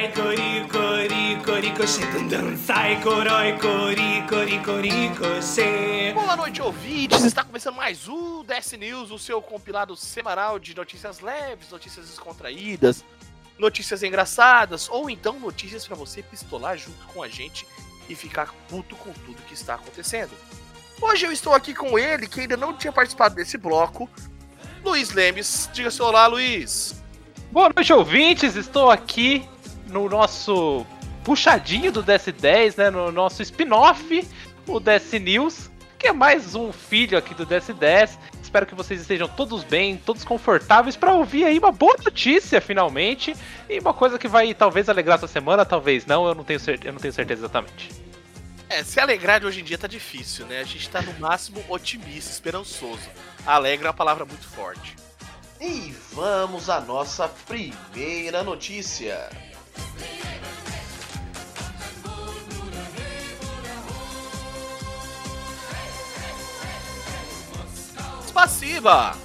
sai, cori, cori, cori, coxê, dum, sai, coroi, cori, cori. Boa noite, ouvintes! Está começando mais o DS News, o seu compilado semanal de notícias leves, notícias descontraídas, notícias engraçadas, ou então notícias para você pistolar junto com a gente e ficar puto com tudo que está acontecendo. Hoje eu estou aqui com ele, que ainda não tinha participado desse bloco, Luiz Lemes. Diga seu olá, Luiz. Boa noite, ouvintes! Estou aqui no nosso puxadinho do DS10, né? No nosso spin-off, o DS News, que é mais um filho aqui do DS10. Espero que vocês estejam todos bem, todos confortáveis para ouvir aí uma boa notícia, finalmente. E uma coisa que vai talvez alegrar essa semana, talvez não, eu não tenho, eu não tenho certeza exatamente. É, se alegrar de hoje em dia tá difícil, né? A gente tá no máximo otimista, esperançoso. Alegre é uma palavra muito forte. E vamos à nossa primeira notícia. Spassiba!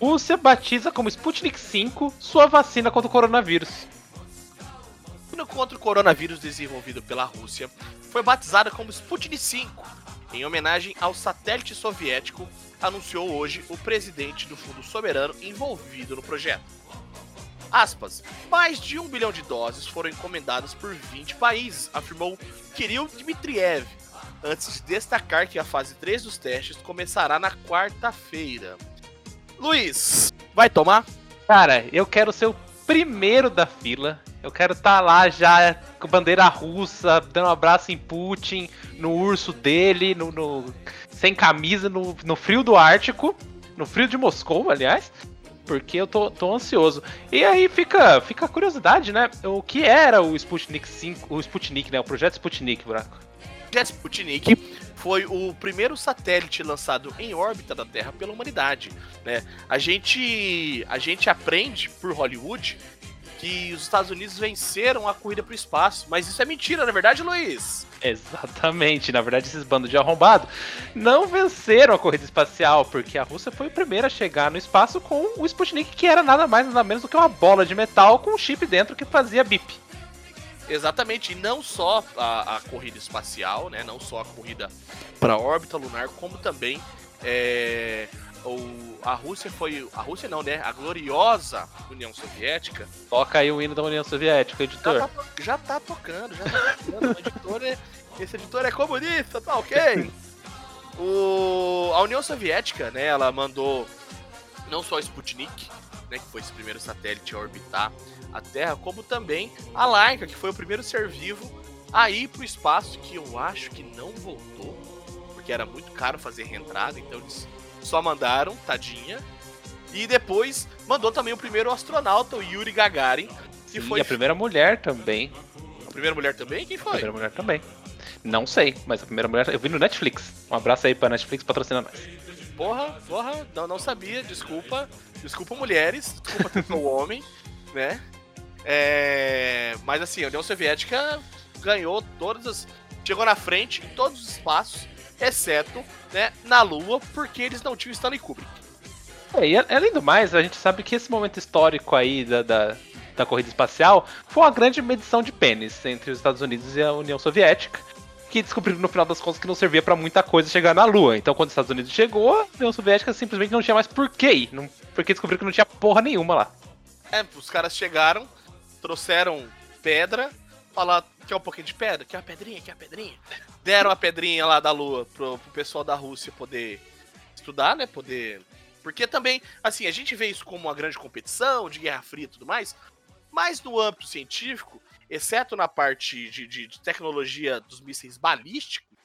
Rússia batiza como Sputnik 5 sua vacina contra o coronavírus. vacina contra o coronavírus desenvolvido pela Rússia foi batizada como Sputnik 5, em homenagem ao satélite soviético, anunciou hoje o presidente do Fundo Soberano envolvido no projeto. Aspas, mais de um bilhão de doses foram encomendadas por 20 países, afirmou Kirill Dmitriev, antes de destacar que a fase 3 dos testes começará na quarta-feira. Luiz, vai tomar? Cara, eu quero ser o primeiro da fila. Eu quero estar tá lá já com bandeira russa, dando um abraço em Putin, no urso dele, no, no sem camisa, no, no, frio do Ártico, no frio de Moscou, aliás. Porque eu tô, tô ansioso. E aí fica, fica a curiosidade, né? O que era o Sputnik 5, o Sputnik, né? O projeto Sputnik, buraco. O projeto Sputnik foi o primeiro satélite lançado em órbita da Terra pela humanidade. Né? A, gente, a gente aprende por Hollywood que os Estados Unidos venceram a corrida para o espaço, mas isso é mentira, na é verdade, Luiz? Exatamente, na verdade esses bandos de arrombado não venceram a corrida espacial, porque a Rússia foi a primeira a chegar no espaço com o Sputnik, que era nada mais nada menos do que uma bola de metal com um chip dentro que fazia bip. Exatamente, e não só a, a corrida espacial, né? Não só a corrida para a órbita lunar, como também é, o, a Rússia foi. A Rússia não, né? A gloriosa União Soviética. Toca aí o hino da União Soviética, editor. Já tá, já tá tocando, já tá tocando. o editor é, esse editor é comunista, tá ok? O, a União Soviética, né? Ela mandou não só o Sputnik, né? Que foi esse primeiro satélite a orbitar a Terra, como também a Laika, que foi o primeiro ser vivo a ir para o espaço, que eu acho que não voltou, porque era muito caro fazer reentrada, então eles só mandaram, tadinha. E depois mandou também o primeiro astronauta, o Yuri Gagarin, que Sim, foi a primeira mulher também. A primeira mulher também? Quem foi? A primeira mulher também. Não sei, mas a primeira mulher eu vi no Netflix. Um abraço aí pra Netflix patrocinando nós. Porra, porra, não, não sabia, desculpa. Desculpa, mulheres, desculpa que homem, né? É... Mas assim, a União Soviética ganhou todas as. Chegou na frente em todos os espaços, exceto né, na Lua, porque eles não tinham Stanley Kubrick. É, e além do mais, a gente sabe que esse momento histórico aí da, da, da corrida espacial foi uma grande medição de pênis entre os Estados Unidos e a União Soviética que descobriram no final das contas que não servia para muita coisa chegar na Lua. Então, quando os Estados Unidos chegou, a União Soviética simplesmente não tinha mais porquê, não, porque descobriram que não tinha porra nenhuma lá. É, os caras chegaram, trouxeram pedra, falaram, quer um pouquinho de pedra? Quer uma pedrinha? Quer uma pedrinha? Deram a pedrinha lá da Lua pro, pro pessoal da Rússia poder estudar, né? Poder. Porque também, assim, a gente vê isso como uma grande competição de Guerra Fria e tudo mais, mas no âmbito científico, exceto na parte de, de, de tecnologia dos mísseis balísticos,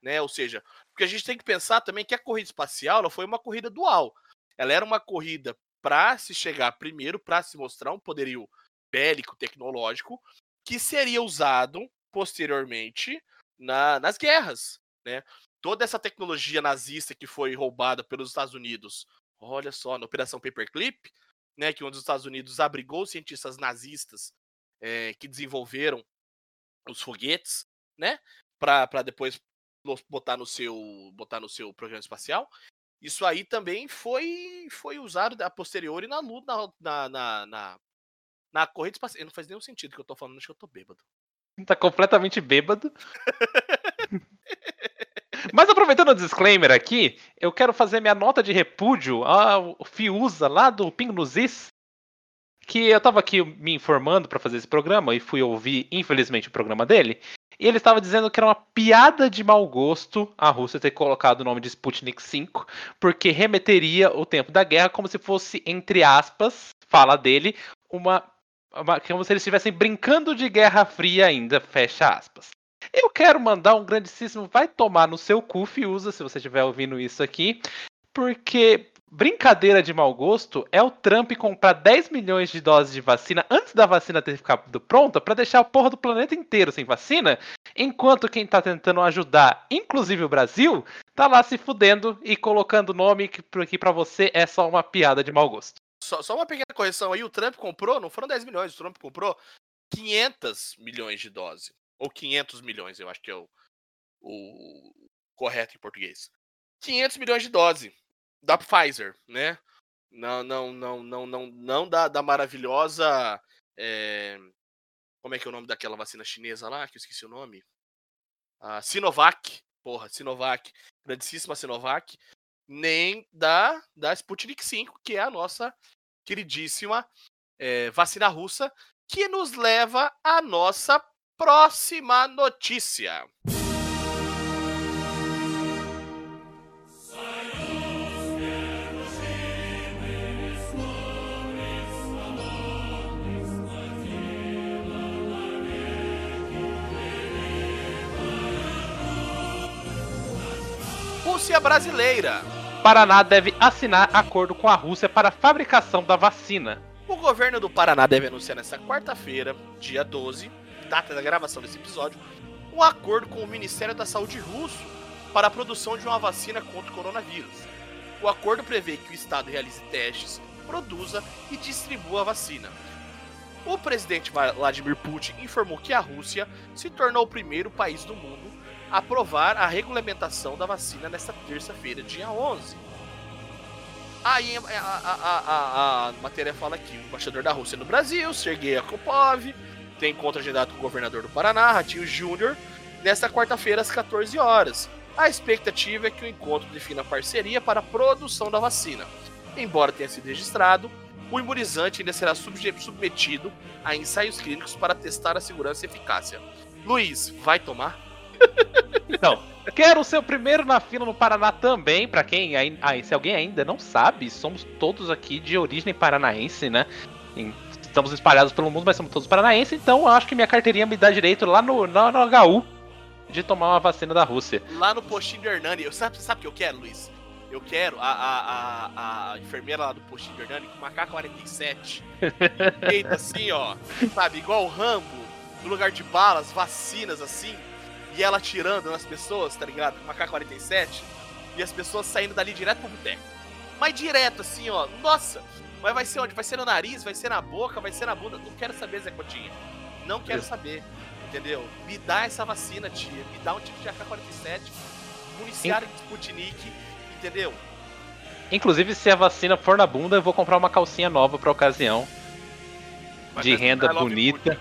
né? Ou seja, porque a gente tem que pensar também que a corrida espacial ela foi uma corrida dual. Ela era uma corrida para se chegar primeiro, para se mostrar um poderio bélico, tecnológico, que seria usado posteriormente na, nas guerras, né? Toda essa tecnologia nazista que foi roubada pelos Estados Unidos, olha só, na Operação Paperclip, né, que um dos Estados Unidos abrigou cientistas nazistas é, que desenvolveram os foguetes, né, para depois botar no seu botar no seu programa espacial. Isso aí também foi foi usado a posteriori na luta na, na, na, na corrida espacial. Não faz nenhum sentido que eu tô falando, acho que eu tô bêbado. Tá completamente bêbado. Mas aproveitando o disclaimer aqui, eu quero fazer minha nota de repúdio ao Fiuza lá do Ping que eu tava aqui me informando para fazer esse programa e fui ouvir, infelizmente, o programa dele. E ele estava dizendo que era uma piada de mau gosto a Rússia ter colocado o nome de Sputnik 5, porque remeteria o tempo da guerra como se fosse, entre aspas, fala dele, uma como se eles estivessem brincando de Guerra Fria ainda, fecha aspas. Eu quero mandar um grandíssimo vai tomar no seu cu, Fiuza, se você estiver ouvindo isso aqui, porque brincadeira de mau gosto é o Trump comprar 10 milhões de doses de vacina antes da vacina ter ficado pronta para deixar a porra do planeta inteiro sem vacina, enquanto quem tá tentando ajudar, inclusive o Brasil, tá lá se fudendo e colocando nome que aqui para você é só uma piada de mau gosto. Só, só uma pequena correção aí, o Trump comprou, não foram 10 milhões, o Trump comprou 500 milhões de doses. Ou 500 milhões, eu acho que é o, o correto em português. 500 milhões de doses da Pfizer, né? Não, não, não, não, não, não da, da maravilhosa. É... Como é que é o nome daquela vacina chinesa lá? Que eu esqueci o nome. A Sinovac. Porra, Sinovac. Grandíssima Sinovac. Nem da, da Sputnik 5, que é a nossa queridíssima é, vacina russa, que nos leva à nossa próxima notícia. Rússia brasileira. Paraná deve assinar acordo com a Rússia para a fabricação da vacina. O governo do Paraná deve anunciar nesta quarta-feira, dia 12, data da gravação desse episódio, um acordo com o Ministério da Saúde russo para a produção de uma vacina contra o coronavírus. O acordo prevê que o Estado realize testes, produza e distribua a vacina. O presidente Vladimir Putin informou que a Rússia se tornou o primeiro país do mundo aprovar a regulamentação da vacina nesta terça-feira, dia 11. Aí a, a, a, a, matéria fala que o embaixador da Rússia no Brasil, Sergei Akopov, tem encontro agendado com o governador do Paraná, Ratinho Júnior, nesta quarta-feira às 14 horas. A expectativa é que o encontro defina parceria para a produção da vacina. Embora tenha sido registrado, o imunizante ainda será submetido a ensaios clínicos para testar a segurança e eficácia. Luiz, vai tomar? Então, quero ser o primeiro na fila no Paraná também, para quem aí, se alguém ainda não sabe, somos todos aqui de origem paranaense, né? estamos espalhados pelo mundo, mas somos todos paranaenses, então eu acho que minha carteirinha me dá direito lá no, no, no HU de tomar uma vacina da Rússia. Lá no postinho do Hernani, eu, sabe, sabe o que eu quero, Luiz? Eu quero a, a, a, a enfermeira lá do postinho do Hernani com uma K-47. Feita assim, ó. Sabe, igual o Rambo, no lugar de balas, vacinas assim. E ela atirando nas pessoas, tá ligado? Com uma K-47. E as pessoas saindo dali direto pro boteco. Mas direto, assim, ó. Nossa, mas vai ser onde? Vai ser no nariz, vai ser na boca, vai ser na bunda. Não quero saber, Zé Cotinha. Não quero saber. Entendeu? Me dá essa vacina, tia. Me dá um tipo de AK-47, municiado de Sputnik, entendeu? Inclusive, se a vacina for na bunda, eu vou comprar uma calcinha nova pra ocasião. Mas de renda bonita.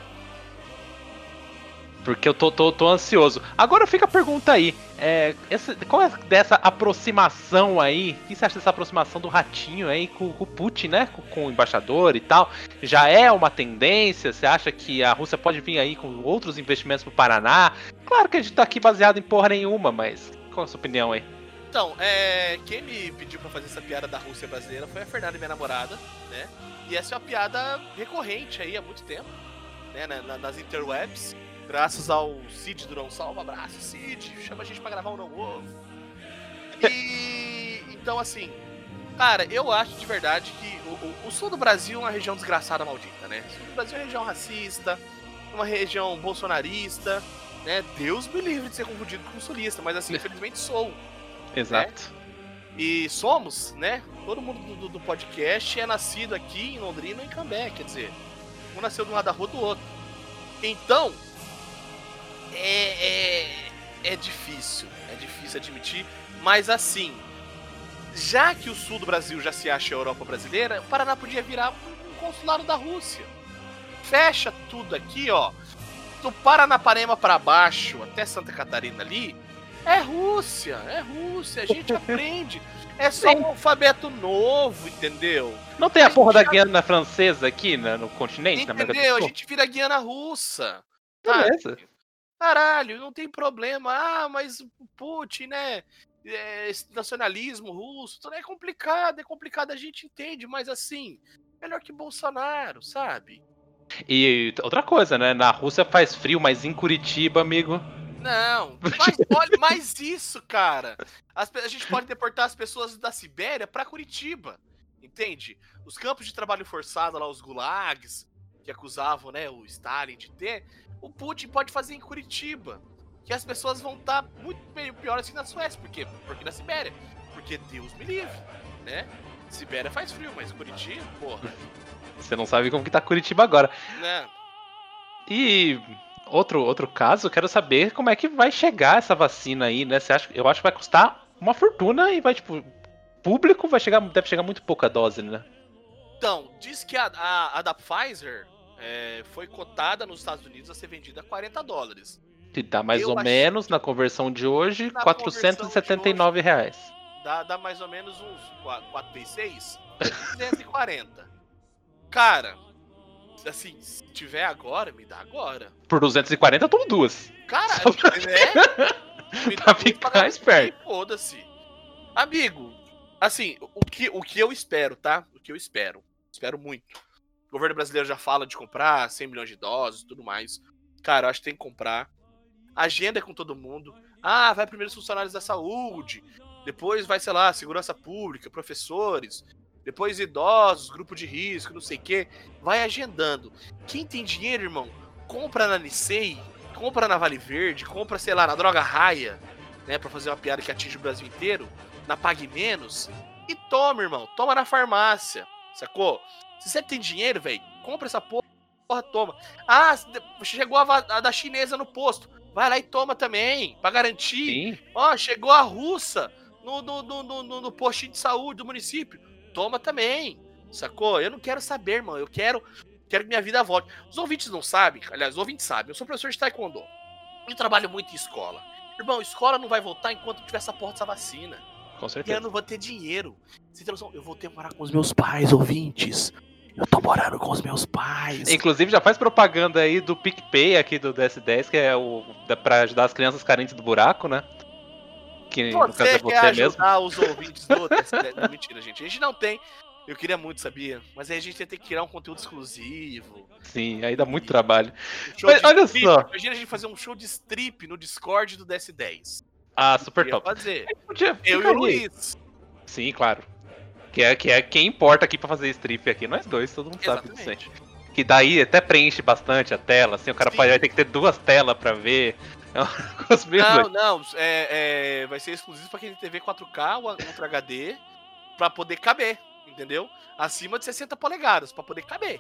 Porque eu tô, tô, tô ansioso. Agora fica a pergunta aí. É, essa, qual é dessa aproximação aí? O que você acha dessa aproximação do ratinho aí com, com o Putin, né? Com, com, o embaixador e tal? Já é uma tendência? Você acha que a Rússia pode vir aí com outros investimentos pro Paraná? Claro que a gente tá aqui baseado em porra nenhuma, mas qual a sua opinião aí? Então, é, quem me pediu para fazer essa piada da Rússia brasileira foi a Fernanda, minha namorada, né? E essa é uma piada recorrente aí há muito tempo, né? nas interwebs. Graças ao Cid Durão Salva, abraço, Cid, chama a gente pra gravar um não ovo. E então assim, cara, eu acho de verdade que o, o, o, sul do Brasil é uma região desgraçada maldita, né? O sul do Brasil é uma região racista, uma região bolsonarista, né? Deus me livre de ser confundido com sulista, mas assim, infelizmente sou. Exato. Né? E somos, né? Todo mundo do, do, podcast é nascido aqui em Londrina e em Cambé, quer dizer, um nasceu de um lado da rua do outro. Então, é, é, é difícil, é difícil admitir, mas assim, já que o sul do Brasil já se acha a Europa brasileira, o Paraná podia virar um consulado da Rússia. fecha tudo aqui, ó. Do Paranapanema pra baixo, até Santa Catarina ali, é Rússia, é Rússia, a gente aprende. É só um alfabeto novo, entendeu? Não tem a A porra da Guiana francesa aqui né, no continente, na América do Entendeu? A gente vira Guiana russa. Tá? Beleza. Caralho, não tem problema. Ah, mas o Putin, né? é, esse nacionalismo russo, tudo é complicado, é complicado, a gente entende, mas assim, melhor que Bolsonaro, sabe? E outra coisa, né? Na Rússia faz frio, mas em Curitiba, amigo. Não, mas olha, mais isso, cara. As a gente pode deportar as pessoas da Sibéria pra Curitiba, entende? Os campos de trabalho forçado lá, os gulags, que acusavam, né, o Stalin de ter, o Putin pode fazer em Curitiba. Que as pessoas vão estar muito meio piores que na Suécia. Por quê? Porque na Sibéria. Porque Deus me livre, né? Sibéria faz frio, mas Curitiba, porra, Você não sabe como que tá Curitiba agora. né? E outro, outro caso, quero saber como é que vai chegar essa vacina aí, né? Você acha, eu acho que vai custar uma fortuna e vai, tipo, público vai chegar, deve chegar muito pouca dose, né? Então, diz que a, a, a da Pfizer é, foi cotada nos Estados Unidos a ser vendida a 40 dólares. Que dá mais Eu ou achei menos, na conversão de hoje, Na 479 reais. Dá, dá mais ou menos uns 4 vezes 6, 240. Cara, assim, se tiver agora, me dá agora. Por 240 eu tomo duas. Cara, Só pra- né? Me Pra ficar esperto. Foda-se. Amigo, assim, o que, o que eu espero, tá? O que eu espero. Espero muito. Governo brasileiro já fala de comprar 100 milhões de doses e tudo mais. Cara, eu acho que tem que comprar. Agenda é com todo mundo. Ah, vai primeiro os funcionários da saúde. Depois vai, sei lá, segurança pública, professores. Depois idosos, grupo de risco, não sei o quê. Vai agendando. Quem tem dinheiro, irmão, compra na Nicei, compra na Vale Verde, compra, sei lá, na Droga Raia, né, pra fazer uma piada que atinge o Brasil inteiro, na Pague Menos, e toma, irmão, toma na farmácia, sacou? Se você tem dinheiro, velho, compra essa porra, porra, toma. Ah, chegou a, a da chinesa no posto, vai lá e toma também, pra garantir. Sim. Ó, chegou a russa no, no, no, no, no- no postinho de saúde do município. Toma também. Sacou? Eu não quero saber, irmão. Eu quero, quero que minha vida volte. Os ouvintes não sabem, aliás, os ouvintes sabem. Eu sou professor de taekwondo. Eu trabalho muito em escola. Irmão, escola não vai voltar enquanto tiver essa porra dessa vacina. Com E eu certeza. não vou ter dinheiro. Você tem noção? Eu vou ter que morar com os meus pais, ouvintes. Eu tô morando com os meus pais. Inclusive, já faz propaganda aí do PicPay aqui do DS10, que é o da- pra ajudar as crianças carentes do buraco, né? Que no caso Você é quer você mesmo. ajudar os ouvintes do TSD? Não, mentira, gente. A gente não tem. Eu queria muito, sabia? Mas aí a gente ia ter que criar um conteúdo exclusivo. Sim, aí dá muito trabalho. Um Mas olha strip. só. Imagina a gente fazer um show de strip no Discord do DS10. Ah, super top. fazer. Podia Eu e o. Luiz. Sim, claro. Que é, que é quem importa aqui pra fazer strip aqui. Nós dois, todo mundo sabe disso. Que daí até preenche bastante a tela, assim, o cara Sim. vai ter que ter duas telas pra ver. É Não, não. É, é, vai ser exclusivo pra quem tem TV 4K ou Ultra HD. Pra poder caber. Entendeu? Acima de 60 polegadas. Pra poder caber.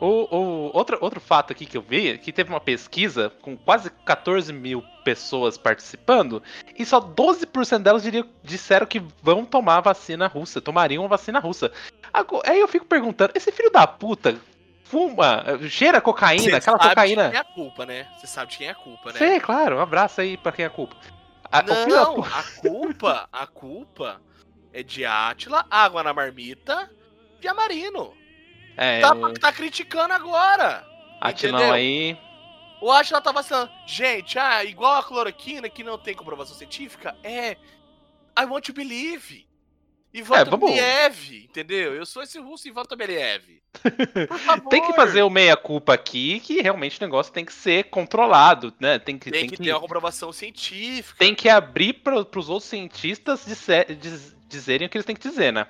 O, o- outro, outro fato aqui que eu vi, que teve uma pesquisa com quase 14 mil pessoas participando, e só 12% delas diriam, disseram que vão tomar a vacina russa, tomariam a vacina russa. Ago- aí eu fico perguntando, esse filho da puta fuma, cheira cocaína, Cê aquela sabe cocaína. De quem é a culpa, né? Você sabe de quem é a culpa, né? Sei, claro, um abraço aí pra quem é a culpa. A- Não, pu- a culpa, a culpa é de Átila, água na marmita, de Amarino. É, Tá, o tá criticando agora. Atilão entendeu? aí. O Átila tá vacinando. Gente, ah, igual a cloroquina, que não tem comprovação científica, é. I want to believe. Ivan É, Believ, entendeu? Eu sou esse russo Ivan Believ. Por favor. Tem que fazer o meia-culpa aqui, que realmente o negócio tem que ser controlado, né? Tem que, Tem que ter uma comprovação científica. tem que abrir para os outros cientistas dizer- diz- dizerem o que eles têm que dizer, né?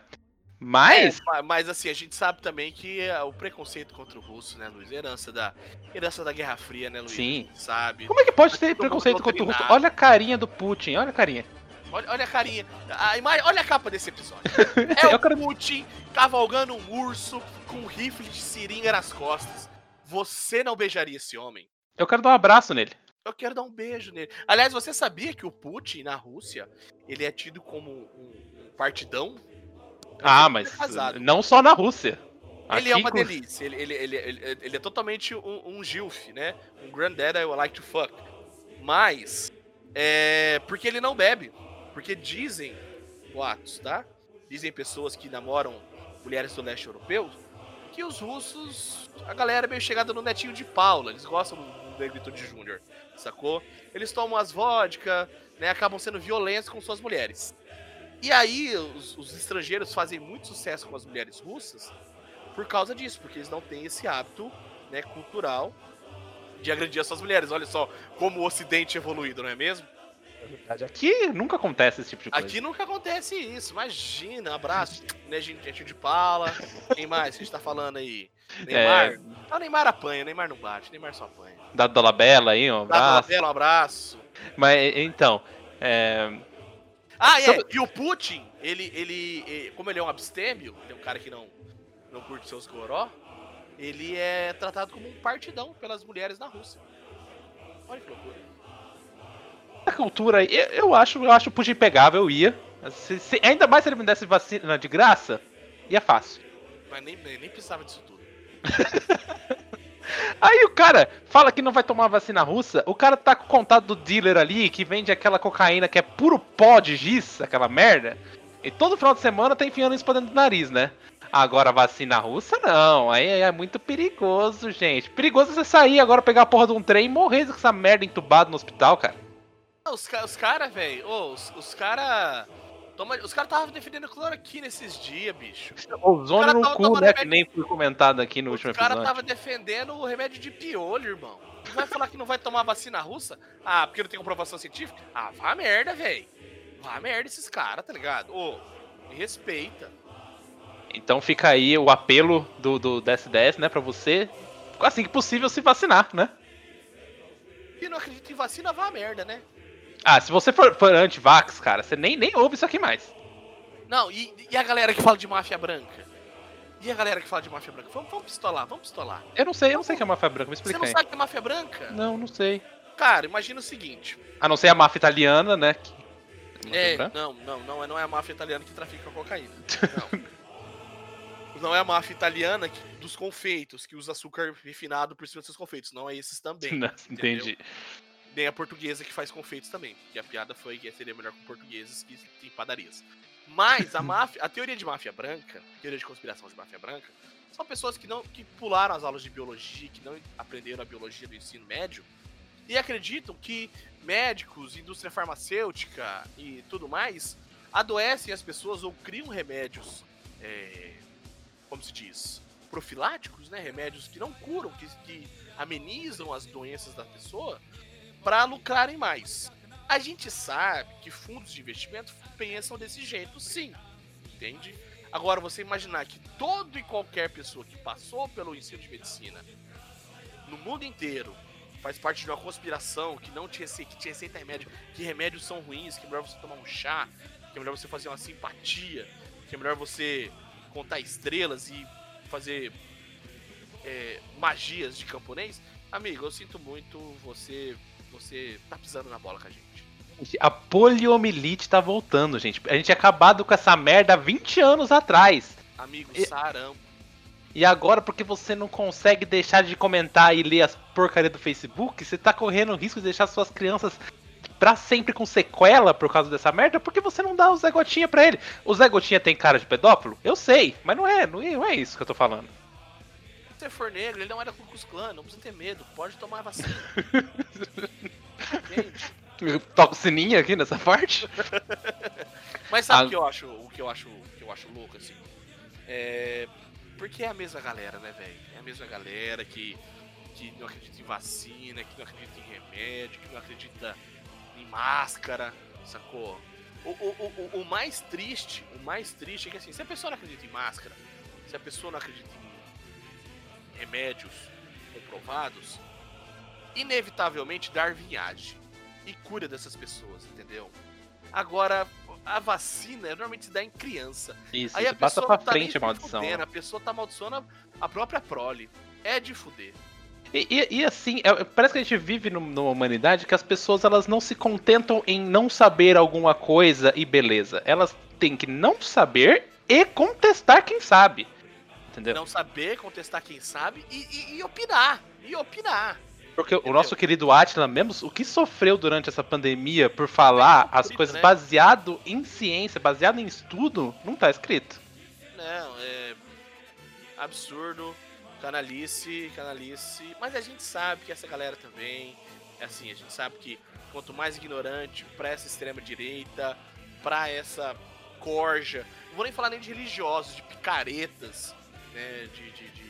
Mas, É, ma- mas assim, a gente sabe também que é, o preconceito contra o russo, né, Luiz? Herança da, herança da Guerra Fria, né, Luiz? Sim. Sabe. como é que pode ter preconceito contra o russo? Olha a carinha do Putin, olha a carinha. Olha, olha a carinha. A imagem, olha a capa desse episódio. É o quero- Putin cavalgando um urso com um rifle de seringa nas costas. Você não beijaria esse homem? Eu quero dar um abraço nele. Eu quero dar um beijo nele. Aliás, você sabia que o Putin, na Rússia, ele é tido como um partidão? Ah, mas casado. não só na Rússia. Ele é uma delícia, ele, ele, ele, ele, ele é totalmente um, um gilf, né? Um granddad I like to fuck. Mas, é. Porque ele não bebe. Porque dizem boatos, tá? Dizem pessoas que namoram mulheres do leste europeu que os russos, a galera é meio chegada no netinho de Paula, eles gostam do Negrito de Júnior, sacou? Eles tomam as vodka, né? Acabam sendo violentos com suas mulheres. E aí, os, os estrangeiros fazem muito sucesso com as mulheres russas por causa disso, porque eles não têm esse hábito né, cultural de agredir as suas mulheres. Olha só como o Ocidente é evoluído, não é mesmo? Aqui nunca acontece esse tipo de coisa. Aqui nunca acontece isso. Imagina, abraço, né, gente, de pala. Quem mais que a gente tá falando aí? Neymar? É, Ah, o Neymar apanha, o Neymar não bate, o Neymar só apanha. da Dolabella aí, um abraço. um abraço. Mas então, é, Ah, é, e o Putin, ele, ele, eh, como ele é um abstêmio, ele é um cara que não, não curte seus goró, ele é tratado como um partidão pelas mulheres na Rússia. Olha que loucura. a cultura aí, eu, acho, eu acho o Putin pegável, eu ia. Se- se- ainda mais se ele me desse vacina de graça, ia fácil. Mas nem, nem nem precisava disso tudo. Aí o cara fala que não vai tomar vacina russa, o cara tá com o contato do dealer ali que vende aquela cocaína que é puro pó de giz, aquela merda. E todo final de semana tá enfiando isso pra dentro do nariz, né? Agora vacina russa não, aí é muito perigoso, gente. Perigoso você sair agora, pegar a porra de um trem e morrer com essa merda entubado no hospital, cara. Os, os caras, velho, os, os caras. Os caras estavam defendendo cloroquina esses dias, bicho. Ozônio no cu, né? Que nem foi comentado aqui no Os último caras episódio. estavam defendendo o remédio de piolho, irmão. E vai falar que não vai tomar vacina russa? Ah, porque não tem comprovação científica? Ah, vá merda, velho. Vá merda esses caras, tá ligado? Ô, me respeita. Então fica aí o apelo do, do DSDS, né, pra você, assim que possível, se vacinar, né? E não acredita em vacina, vá merda, né? Ah, se você for, for anti-vax, cara, você nem, nem ouve isso aqui mais. Não, e, e a galera que fala de máfia branca? E a galera que fala de máfia branca? Vamos, vamos pistolar, vamos pistolar. Eu não sei, eu não sei o que é máfia branca, me Você explica não aí. sabe o que é máfia branca? Não, não sei. Cara, imagina o seguinte. A não ser a máfia italiana, né? que- É, branca? não, não, não é, não é a máfia italiana que trafica cocaína. Não. não é a máfia italiana que- dos confeitos, que usa açúcar refinado por cima dos seus confeitos. Não é esses também. Não, entendeu? entendi. Nem a portuguesa que faz confeitos também. Que a piada foi que seria melhor com portugueses que tem padarias. Mas a máfia, a teoria de máfia branca, teoria de conspiração de máfia branca, são pessoas que não que pularam as aulas de biologia, que não aprenderam a biologia do ensino médio e acreditam que médicos, indústria farmacêutica e tudo mais adoecem as pessoas ou criam remédios, é, como se diz, profiláticos, né? Remédios que não curam, que, que amenizam as doenças da pessoa para lucrarem mais. A gente sabe que fundos de investimento pensam desse jeito, sim. Entende? Agora, você imaginar que todo e qualquer pessoa que passou pelo ensino de medicina no mundo inteiro faz parte de uma conspiração que não te receita, que te receita remédio, que remédios são ruins, que é melhor você tomar um chá, que é melhor você fazer uma simpatia, que é melhor você contar estrelas e fazer é, magias de camponês. Amigo, eu sinto muito, você você tá pisando na bola com a gente. A poliomielite tá voltando, gente. A gente tinha acabado com essa merda há 20 anos atrás. Amigo, E- sarampo. E agora, porque você não consegue deixar de comentar e ler as porcaria do Facebook, você tá correndo o risco de deixar suas crianças pra sempre com sequela por causa dessa merda, porque você não dá o Zé Gotinha pra ele. O Zé Gotinha tem cara de pedófilo? Eu sei, mas não é, não é, não é isso que eu tô falando. Você for negro, ele não era Ku Klan, não precisa ter medo, pode tomar a vacina. Toca o sininho aqui nessa parte. Mas sabe Ah. o que eu acho, o que eu acho, o que eu acho louco assim? É porque é a mesma galera, né, velho? É a mesma galera que que não acredita em vacina, que não acredita em remédio, que não acredita em máscara, sacou? O, o, o, o- o mais triste, o mais triste é que assim, se a pessoa não acredita em máscara, se a pessoa não acredita em remédios comprovados, inevitavelmente Darwin age e cura dessas pessoas, entendeu? Agora, a vacina normalmente se dá em criança. Isso, Aí a passa pra tá frente a maldição. fudendo, a pessoa tá amaldiçoando a própria prole. É de fuder. E, e- e assim, é- parece que a gente vive num- numa humanidade que as pessoas elas não se contentam em não saber alguma coisa e beleza. Elas têm que não saber e contestar quem sabe. Entendeu? Não saber contestar quem sabe e, e- e opinar. E opinar. Porque o Entendeu? nosso querido Atila mesmo, o que sofreu durante essa pandemia por falar Foi as coisas né? baseado em ciência, baseado em estudo, não tá escrito. Não, é. Absurdo. Canalice, canalice. Mas a gente sabe que essa galera também. É assim, a gente sabe que quanto mais ignorante pra essa extrema-direita, pra essa corja. Não vou nem falar nem de religiosos, de picaretas, né? De. de, de-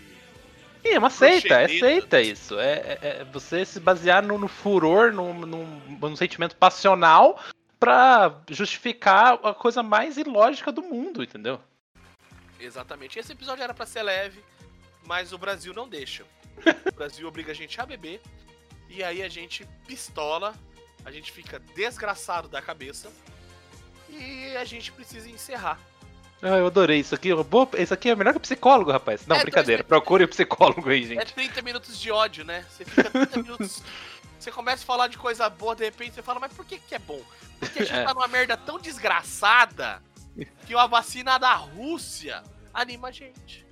Sim, é uma seita, é seita isso. É, é- é você se basear no, no furor, num, num, num sentimento passional pra justificar a coisa mais ilógica do mundo, entendeu? Exatamente. Esse episódio era pra ser leve, mas o Brasil não deixa. O Brasil obriga a gente a beber. E aí a gente pistola, a gente fica desgraçado da cabeça. E a gente precisa encerrar. Ah, eu adorei isso aqui. Boa, isso aqui é melhor que psicólogo, rapaz. Não, É, brincadeira. dois- Procure o psicólogo aí, É gente. 30 minutos de ódio, né? Você fica 30 minutos. Você começa a falar de coisa boa, de repente você fala, mas por que, que é bom? Porque a gente É. tá numa merda tão desgraçada que uma vacina da Rússia anima a gente.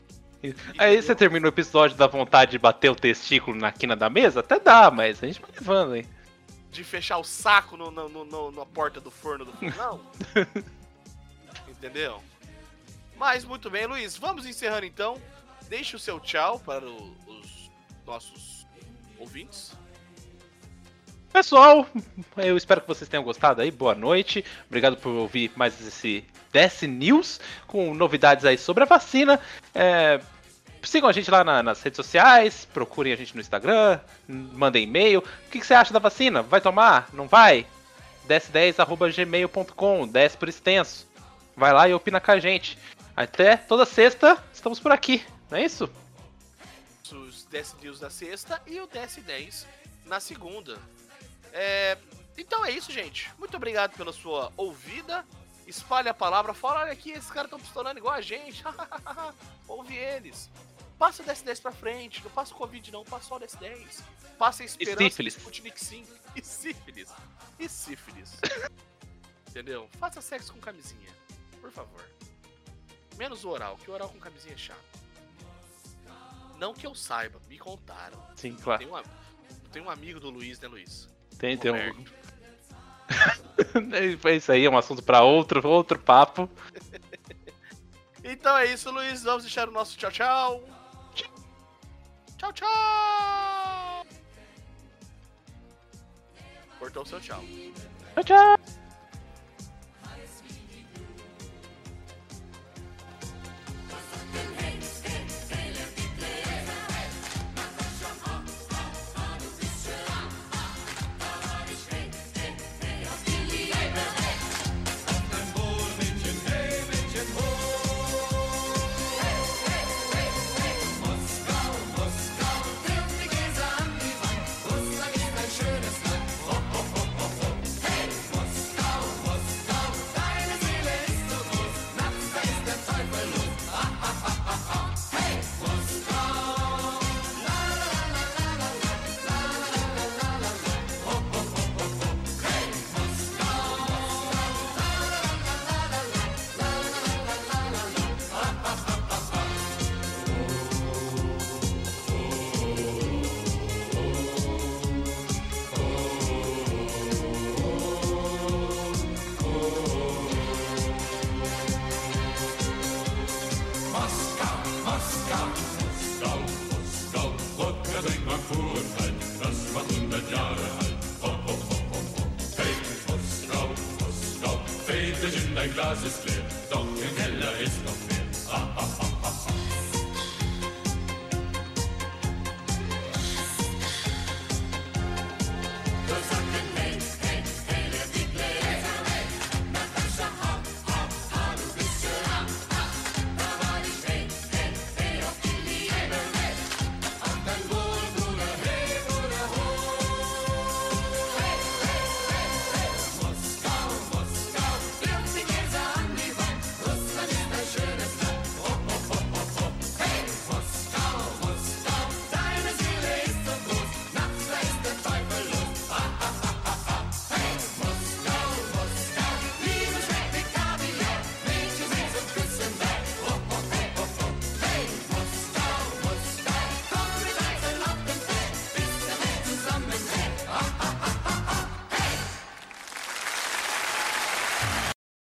Aí você termina o episódio da vontade de bater o testículo na quina da mesa? Até dá, mas a gente vai levando, hein? de fechar o saco no, no- no- no- na porta do forno do fogão. Entendeu? Mas muito bem, Luiz, vamos encerrando então. Deixe o seu tchau para o- os nossos ouvintes. Pessoal, eu espero que vocês tenham gostado aí. Boa noite. Obrigado por ouvir mais esse DS News com novidades aí sobre a vacina. É, sigam a gente lá na- nas redes sociais, procurem a gente no Instagram, mandem e-mail. O que, que você acha da vacina? Vai tomar? Não vai? ds10.gmail.com, 10 por extenso. Vai lá e opina com a gente. Até toda sexta, estamos por aqui, não é isso? Os DS News da sexta e o DS10 na segunda. É, Então é isso, gente. Muito obrigado pela sua ouvida. Espalhe a palavra. Fala, olha aqui, esses caras estão pistolando igual a gente. Ouve eles. Passa o DS10 pra frente. Não passa o Covid, não. Passa só o DS10. Passa a esperança do sífilis. Sputnik 5. E sífilis. E sífilis. Entendeu? Faça sexo com camisinha. Por favor. Menos o oral, que o oral com camisinha é chato. Não que eu saiba, me contaram. Sim, claro. Tem um, tem um amigo do Luiz, né, Luiz? Tem, tem um... Isso aí, é um assunto pra outro, outro papo. Então é isso, Luiz. Vamos deixar o nosso tchau, tchau. Tchau, tchau. Cortou o seu tchau. Tchau, tchau.